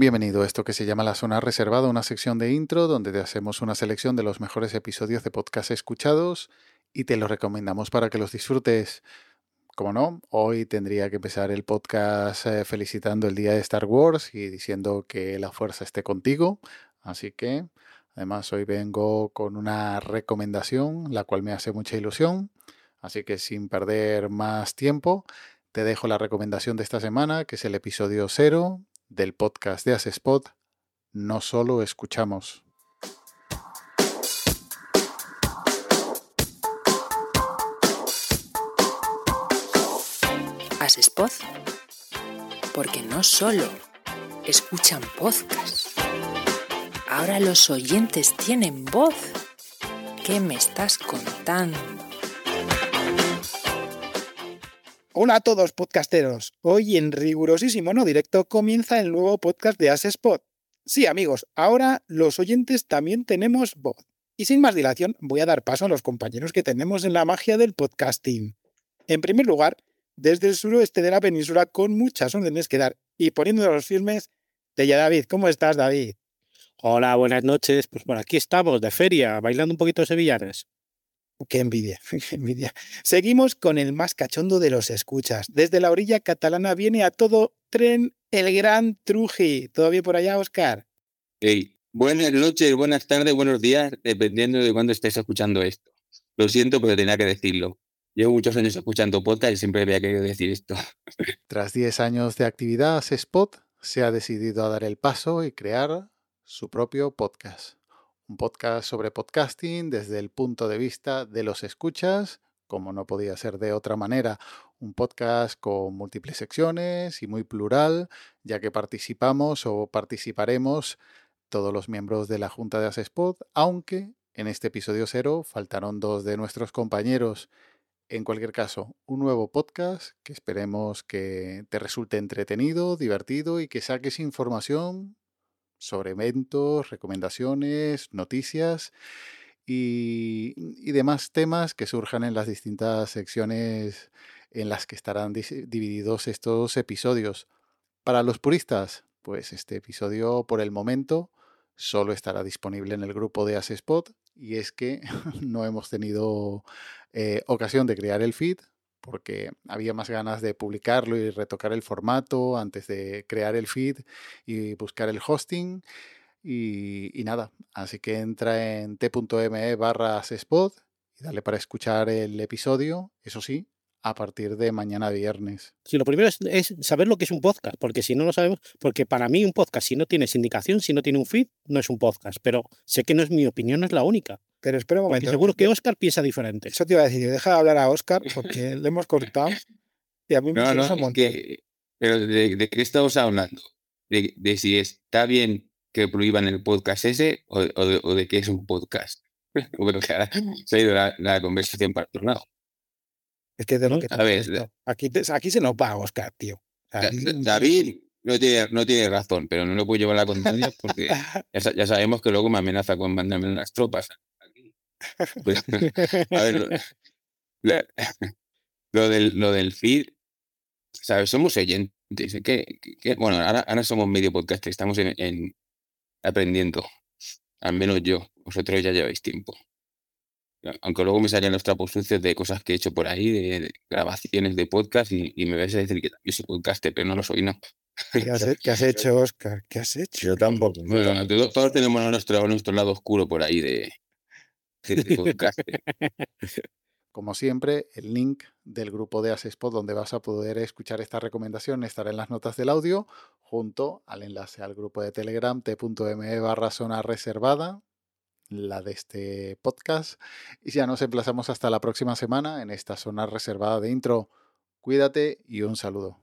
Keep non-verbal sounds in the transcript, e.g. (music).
Bienvenido a esto que se llama La Zona Reservada, una sección de intro donde te hacemos una selección de los mejores episodios de podcast escuchados y te los recomendamos para que los disfrutes. Como no, hoy tendría que empezar el podcast eh, felicitando el día de Star Wars y diciendo que la fuerza esté contigo. Así que, además, hoy vengo con una recomendación, la cual me hace mucha ilusión. Así que sin perder más tiempo, te dejo la recomendación de esta semana, que es el episodio cero del podcast de Asespot, no solo escuchamos. Asespot, porque no solo escuchan podcast, ahora los oyentes tienen voz. ¿Qué me estás contando? Hola a todos podcasteros. Hoy en rigurosísimo no directo comienza el nuevo podcast de Spot. Sí amigos, ahora los oyentes también tenemos voz. Y sin más dilación voy a dar paso a los compañeros que tenemos en la magia del podcasting. En primer lugar, desde el suroeste de la península con muchas órdenes que dar y poniendo los firmes, Tella David, ¿cómo estás David? Hola, buenas noches. Pues por aquí estamos, de feria, bailando un poquito sevillanas. Qué envidia, (laughs) qué envidia. Seguimos con el más cachondo de los escuchas. Desde la orilla catalana viene a todo tren el gran Truji. ¿Todo bien por allá, Oscar? Hey, buenas noches, buenas tardes, buenos días, dependiendo de cuándo estés escuchando esto. Lo siento, pero tenía que decirlo. Llevo muchos años escuchando podcast y siempre había querido decir esto. (laughs) Tras 10 años de actividad, Spot se ha decidido a dar el paso y crear su propio podcast un podcast sobre podcasting desde el punto de vista de los escuchas, como no podía ser de otra manera, un podcast con múltiples secciones y muy plural, ya que participamos o participaremos todos los miembros de la Junta de Asespod, aunque en este episodio cero faltaron dos de nuestros compañeros. En cualquier caso, un nuevo podcast que esperemos que te resulte entretenido, divertido y que saques información sobre eventos, recomendaciones, noticias y, demás temas que surjan en las distintas secciones en las que estarán divididos estos episodios. Para los puristas, pues este episodio por el momento solo estará disponible en el grupo de Asespot y es que (laughs) no hemos tenido eh, ocasión de crear el feed, porque había más ganas de publicarlo y retocar el formato antes de crear el feed y buscar el hosting. Y, nada, así que entra en t.me barra spot y dale para escuchar el episodio, eso sí, a partir de mañana viernes. Sí, lo primero es, saber lo que es un podcast, porque si no lo sabemos, porque para mí un podcast, si no tiene sindicación, si no tiene un feed, no es un podcast, pero sé que no es mi opinión, es la única. Pero espera un momento. seguro que Oscar piensa diferente. Eso te iba a decir, deja de hablar a Oscar porque le hemos cortado. Y a mí me no, no, que, pero de, qué estamos hablando? De, si está bien que prohíban el podcast ese o, de, o qué es un podcast. (laughs) Bueno, que ahora se ha ido la, conversación para otro lado. Es que de lo que a ver, aquí, aquí se nos va Oscar, tío. David no tiene, no tiene razón, pero no lo puedo llevar a la contraria porque (laughs) ya, ya, sabemos que luego me amenaza con mandarme unas tropas pues, a ver, (laughs) lo, del, lo del feed, ¿sabes? Somos oyentes. Que, bueno, ahora, ahora, somos medio podcast, estamos en, aprendiendo. Al menos yo, vosotros ya lleváis tiempo. Aunque luego me salían los trapos sucios de cosas que he hecho por ahí, de, grabaciones de podcast, y, me vais a decir que también soy podcaster, pero no lo soy, ¿no? ¿Qué has, hecho, Oscar? ¿Qué has hecho? Yo tampoco. Bueno, todos, tenemos nuestro, nuestro lado oscuro por ahí de, (laughs) Como siempre, el link del grupo de Asespod donde vas a poder escuchar esta recomendación estará en las notas del audio junto al enlace al grupo de Telegram t.me barra zona reservada, la de este podcast. Y ya nos emplazamos hasta la próxima semana en esta zona reservada de intro. Cuídate y un saludo.